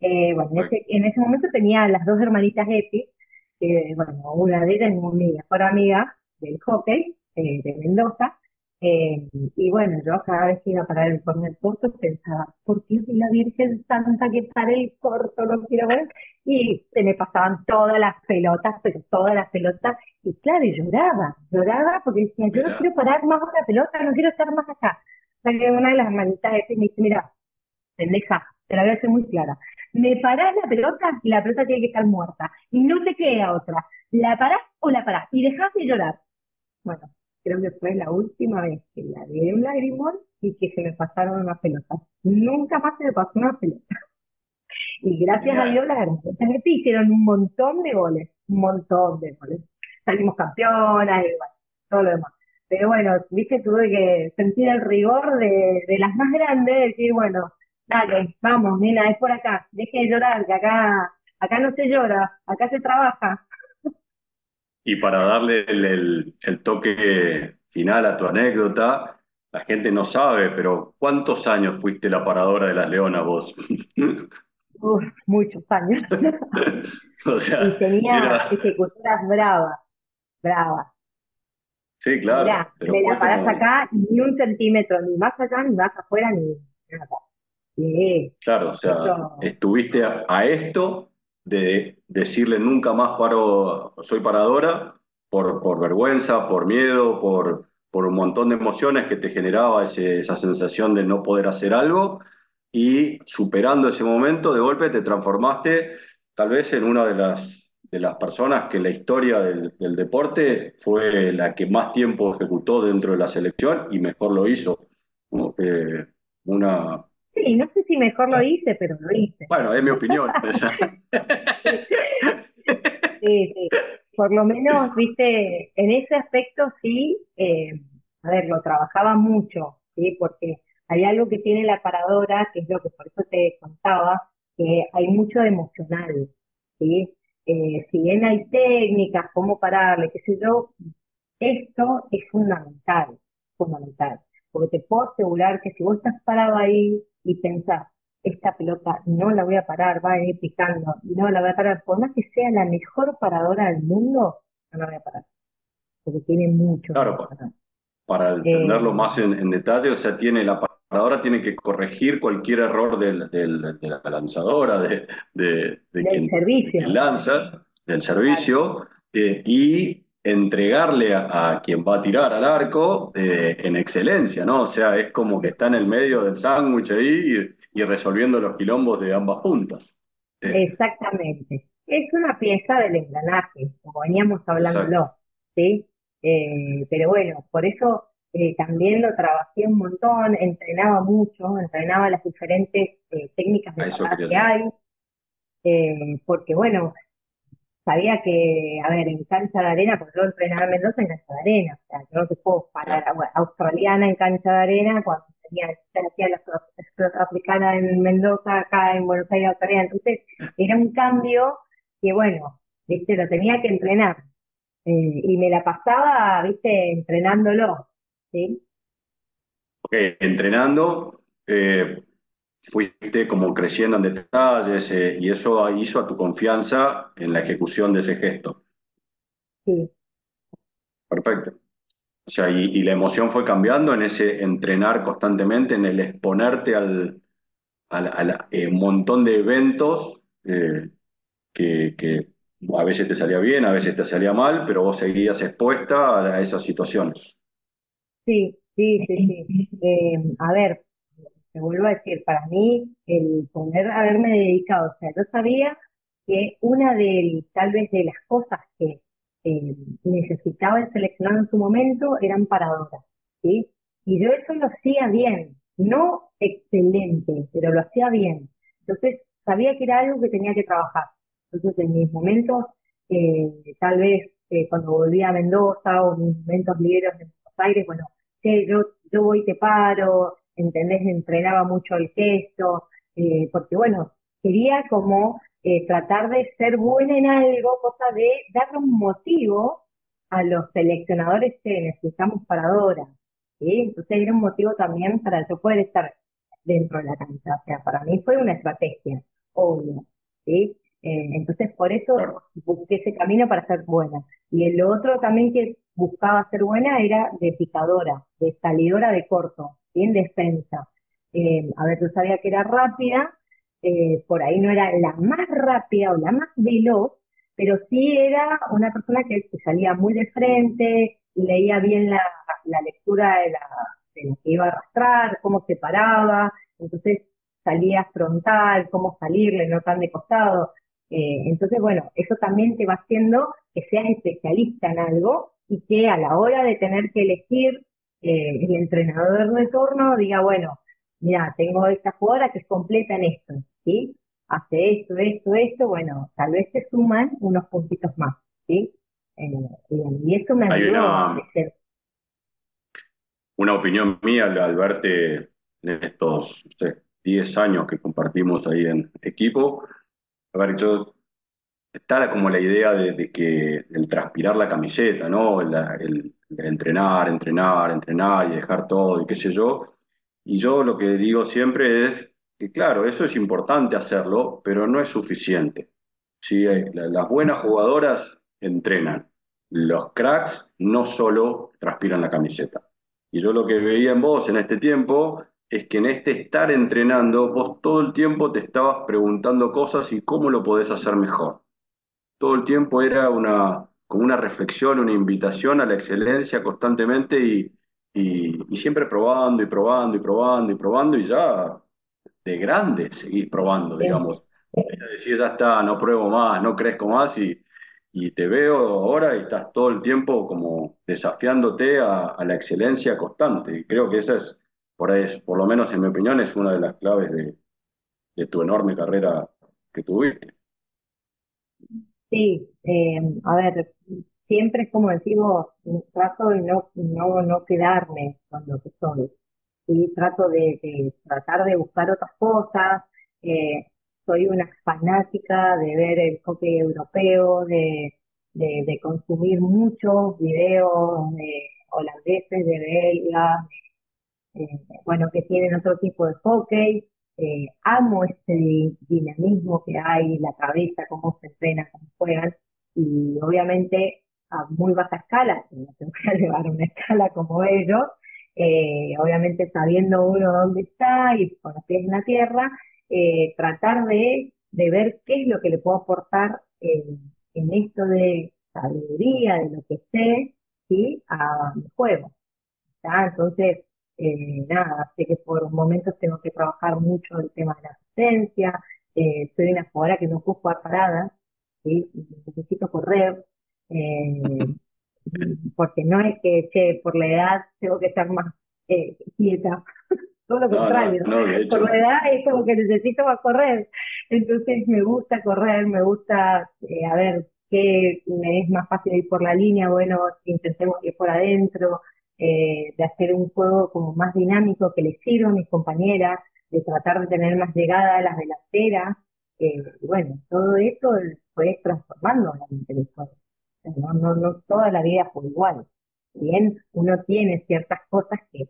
Eh, bueno, en ese, en ese momento tenía las dos hermanitas Epi, que, bueno, una de ellas es mi mejor amiga del hockey, eh, de Mendoza, eh, y bueno, yo cada vez que iba a parar el corner corto pensaba, ¿por qué la Virgen Santa que para el corto no quiero ver? Y se me pasaban todas las pelotas, pero todas las pelotas, y claro, y lloraba, lloraba porque decía, yo no quiero parar más una pelota, no quiero estar más acá. Que una de las hermanitas Epi me dice, mira, pendeja, te la voy a hacer muy clara. Me parás la pelota y la pelota tiene que estar muerta. Y no te queda otra. ¿La parás o la parás? Y dejás de llorar. Bueno, creo que fue la última vez que la di un lagrimón y que se me pasaron unas pelotas. Nunca más se me pasó una pelota. Y gracias a. Dios las hermanitas Epi hicieron un montón de goles. Un montón de goles. Salimos campeonas y bueno, todo lo demás. Pero bueno, viste, tuve que sentir el rigor de, de las más grandes, decir, bueno, dale, vamos, nena, es por acá, deje de llorar, que acá, acá no se llora, acá se trabaja. Y para darle el, el- el toque final a tu anécdota, la gente no sabe, pero ¿cuántos años fuiste la paradora de las leonas vos? Uf, muchos años. O sea, Y tenía era- ejecutoras bravas, bravas. sí, claro, Mirá, pero me la parás como- acá ni un centímetro, ni más allá, ni más afuera, ni nada. Sí, Claro, o sea, estuviste a, a esto de decirle nunca más paro, soy paradora, por, por vergüenza, por miedo, por, por un montón de emociones que te generaba ese- esa sensación de no poder hacer algo, y superando ese momento, de golpe te transformaste tal vez en una de las, de las personas que la historia del, deporte fue la que más tiempo ejecutó dentro de la selección y mejor lo hizo. una, sí, no sé si mejor lo hice, pero lo hice. bueno, es mi opinión. esa. Sí, sí. Por lo menos, viste, en ese aspecto sí, eh, a ver, lo trabajaba mucho, ¿sí? Porque hay algo que tiene la paradora, que es lo que por eso te contaba, que hay mucho de emocional, ¿sí? Eh, si bien hay técnicas, cómo pararle, qué sé yo, esto es fundamental, fundamental. Porque te puedo asegurar que si vos estás parado ahí y pensás, esta pelota no la voy a parar, va a ir picando, no la voy a parar, por más que sea la mejor paradora del mundo, no la voy a parar. Porque tiene mucho Claro. Para entenderlo Eh, más en, en detalle, o sea, tiene la paradora tiene que corregir cualquier error del, del- de la lanzadora, de, de, de Del quien, de servicio. quien lanza, del servicio, eh, y entregarle a, a quien va a tirar al arco eh, en excelencia, ¿no? O sea, es como que está en el medio del sándwich ahí y, y resolviendo los quilombos de ambas puntas. Eh, Exactamente. Es una pieza del engranaje, como veníamos hablándolo, ¿sí? Eh, pero bueno, por eso también lo trabajé un montón, entrenaba mucho, entrenaba las diferentes técnicas de que hay, porque bueno, sabía que, a ver, en cancha de arena, porque yo entrenaba en Mendoza en cancha de arena, o sea, yo no te puedo parar bueno, australiana en cancha de arena cuando tenía, hacía la sudafricana en Mendoza, acá en Buenos Aires, australiana, entonces era un cambio que bueno, viste, lo tenía que entrenar, eh, y me la pasaba, viste, entrenándolo, ¿sí? ok, entrenando, eh, fuiste como creciendo en detalles eh, y eso hizo a tu confianza en la ejecución de ese gesto. Sí, Perfecto. O sea, y, y la emoción fue cambiando en ese entrenar constantemente, en el exponerte al, al, al, eh, montón de eventos eh, que, que a veces te salía bien, a veces te salía mal, pero vos seguías expuesta a, a esas situaciones. sí, sí, sí, sí. Eh, a ver, te vuelvo a decir, para mí el poder haberme dedicado, o sea, yo sabía que una de, tal vez de las cosas que eh, necesitaba el seleccionado en su momento eran paradoras. Y yo eso lo hacía bien, no excelente, pero lo hacía bien. Entonces sabía que era algo que tenía que trabajar. Entonces en mis momentos, eh, tal vez eh, cuando volví a Mendoza o mis momentos libres en Buenos Aires, bueno, que yo, yo voy te paro, ¿entendés? Entrenaba mucho el gesto, eh, porque bueno, quería como eh, tratar de ser buena en algo, cosa de darle un motivo a los seleccionadores que necesitamos para. ¿sí? Entonces era un motivo también para yo poder estar dentro de la cancha. O sea, para mí fue una estrategia, obvio. ¿sí? Eh, entonces por eso busqué ese camino para ser buena. Y el otro también que buscaba ser buena era de picadora, de salidora de corto, en defensa. Eh, a ver, yo sabía que era rápida, eh, por ahí no era la más rápida o la más veloz, pero sí era una persona que, salía muy de frente, leía bien la, lectura de, la, de lo que iba a arrastrar, cómo se paraba, entonces salía frontal, cómo salirle, no tan de costado. Eh, entonces, bueno, eso también te va haciendo que seas especialista en algo y que a la hora de tener que elegir eh, el entrenador de turno diga, bueno, mira, tengo esta jugadora que es completa en esto, ¿sí? Hace esto, esto, esto, bueno, tal vez te suman unos puntitos más, ¿sí? Eh, y eso me ayudó una, a Una opinión mía al, verte en estos 10 años que compartimos ahí en equipo, a ver, yo está como la idea de, que el transpirar la camiseta, ¿no? El, entrenar, entrenar, entrenar y dejar todo y qué sé yo. Y yo lo que digo siempre es que, claro, eso es importante hacerlo, pero no es suficiente. ¿sí? Eh, las buenas jugadoras entrenan. Los cracks no solo transpiran la camiseta. Y yo lo que veía en vos en este tiempo es que en este estar entrenando, vos todo el tiempo te estabas preguntando cosas y cómo lo podés hacer mejor todo el tiempo era una, como una reflexión, una invitación a la excelencia constantemente y, y, siempre probando y probando y probando y probando y ya de grande seguir probando, digamos. Decir, ya está, no pruebo más, no crezco más y, y te veo ahora y estás todo el tiempo como desafiándote a, a, la excelencia constante. Y creo que esa es, por, ahí, por lo menos en mi opinión, es una de las claves de, de tu enorme carrera que tuviste. Sí, eh, a ver, siempre es como decimos, trato de no, no, no quedarme con lo que soy. ¿sí? Trato de, tratar de buscar otras cosas. Eh, soy una fanática de ver el hockey europeo, de, de, consumir muchos videos de holandeses, de belgas, eh, bueno, que tienen otro tipo de hockey. Amo este dinamismo que hay, la cabeza, cómo se entrena, cómo juegan, y obviamente a muy baja escala, no se puede llevar una escala como ellos, eh, obviamente sabiendo uno dónde está y con los pies en la tierra, eh, tratar de, de, ver qué es lo que le puedo aportar en esto de sabiduría, de lo que sé, ¿sí? a mi juego. Entonces, eh, nada, sé que por momentos tengo que trabajar mucho el tema de la asistencia, eh, soy una jugadora que no puedo jugar parada, necesito correr, eh, porque no es que, che, por la edad tengo que estar más eh, quieta, todo lo contrario, por la edad es como que necesito correr, entonces me gusta correr, me gusta, a ver, qué me es más fácil ir por la línea, bueno, intentemos ir por adentro, eh, de hacer un juego como más dinámico que le sirva a mis compañeras, de tratar de tener más llegada a las delanteras. Eh, bueno, todo eso fue transformando la mente del juego. No, no, no toda la vida fue igual. Bien, uno tiene ciertas cosas que,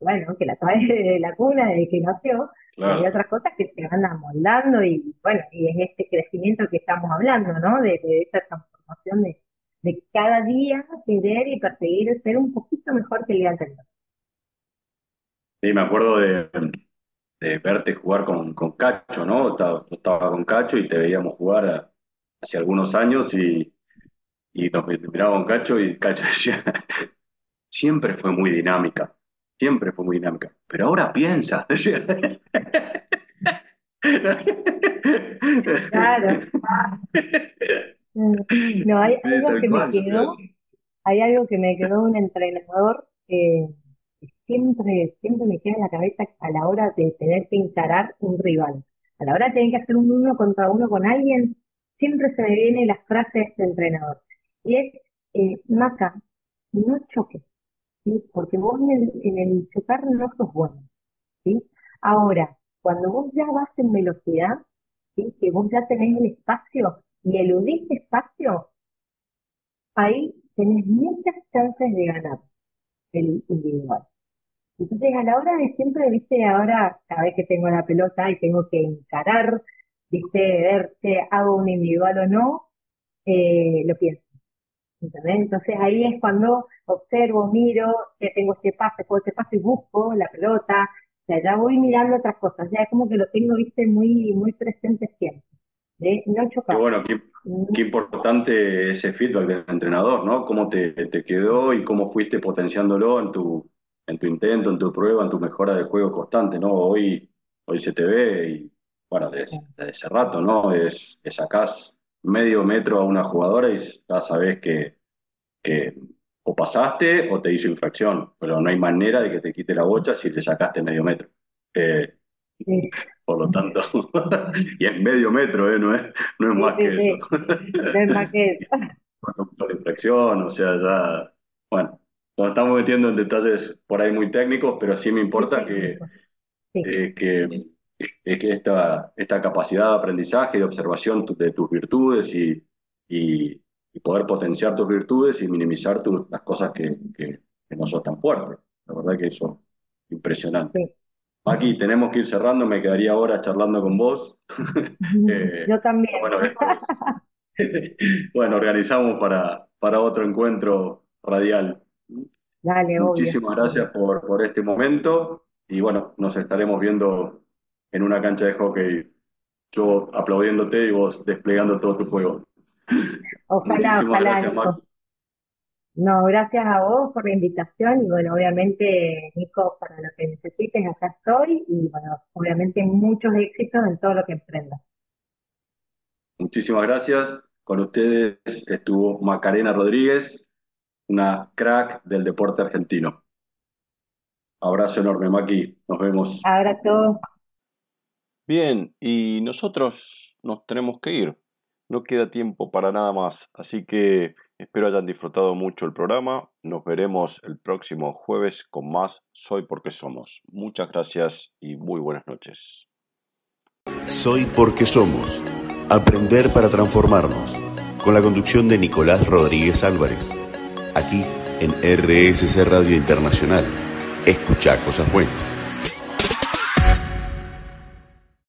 bueno, que la trae de la cuna desde que nació, hay otras cosas que se van amoldando y, bueno, y es este crecimiento que estamos hablando, ¿no? De, de esa transformación de, de cada día querer y perseguir ser un poquito mejor que el día anterior. Sí, me acuerdo de, verte jugar con, con, Cacho, ¿no? Estaba, estaba con Cacho y te veíamos jugar hace algunos años y, y nos miraba con Cacho y Cacho decía, siempre fue muy dinámica. siempre fue muy dinámica, pero ahora piensa. Claro. No, hay algo que me quedó, hay algo que me quedó un entrenador que siempre, siempre me queda en la cabeza a la hora de tener que encarar un rival. A la hora de tener que hacer un uno contra uno con alguien, siempre se me viene la frase de este entrenador. Y es, eh, Maca, no choques, ¿sí? Porque vos en el, en el chocar no sos bueno, ¿sí? Ahora, cuando vos ya vas en velocidad, ¿sí? Que vos ya tenés el espacio y eludís espacio, ahí tenés muchas chances de ganar el individual. Entonces, a la hora de siempre, viste, ahora, cada vez que tengo la pelota y tengo que encarar, viste, ver si hago un individual o no, eh, lo pienso. Entonces ahí es cuando observo, miro, que tengo este pase, puedo este pase y busco la pelota, o sea, ya voy mirando otras cosas, ya es como que lo tengo, viste, muy, muy presente siempre. De no chocar. Qué bueno, qué, importante ese feedback del entrenador, ¿no? Cómo te, te quedó y cómo fuiste potenciándolo en tu, en tu intento, en tu prueba, en tu mejora de juego constante, ¿no? Hoy, hoy se te ve y, bueno, desde, ese rato, ¿no? Es, sacás medio metro a una jugadora y ya sabes que, que o pasaste o te hizo infracción, pero no hay manera de que te quite la bocha si le sacaste medio metro. Eh, por lo tanto, y es medio metro, ¿eh? no, es, no es más que eso. no es más que eso. Bueno, infracción, o sea, ya, bueno, nos estamos metiendo en detalles por ahí muy técnicos, pero sí me importa que, eh, que, que esta, esta capacidad de aprendizaje, de observación de tus virtudes y, y, poder potenciar tus virtudes y minimizar las cosas que, que, no son tan fuertes. La verdad que eso es impresionante. Aquí tenemos que ir cerrando, me quedaría ahora charlando con vos. Eh, Yo también. Bueno, bueno, organizamos para, para otro encuentro radial. Muchísimas gracias por, por este momento y bueno, nos estaremos viendo en una cancha de hockey, yo aplaudiéndote y vos desplegando todo tu juego. Ojalá, ojalá. No, gracias a vos por la invitación y bueno, obviamente, Nico, para lo que necesites, acá estoy y bueno, obviamente muchos éxitos en todo lo que emprendas. Muchísimas gracias. Con ustedes estuvo Macarena Rodríguez, una crack del deporte argentino. Abrazo enorme, Maki. Nos vemos. Abrazo. Bien, y nosotros nos tenemos que ir. No queda tiempo para nada más, así que espero hayan disfrutado mucho el programa. Nos veremos el próximo jueves con más Soy porque somos. Muchas gracias y muy buenas noches. Soy porque somos. Aprender para transformarnos. Con la conducción de Nicolás Rodríguez Álvarez aquí en RSC Radio Internacional. Escucha cosas buenas.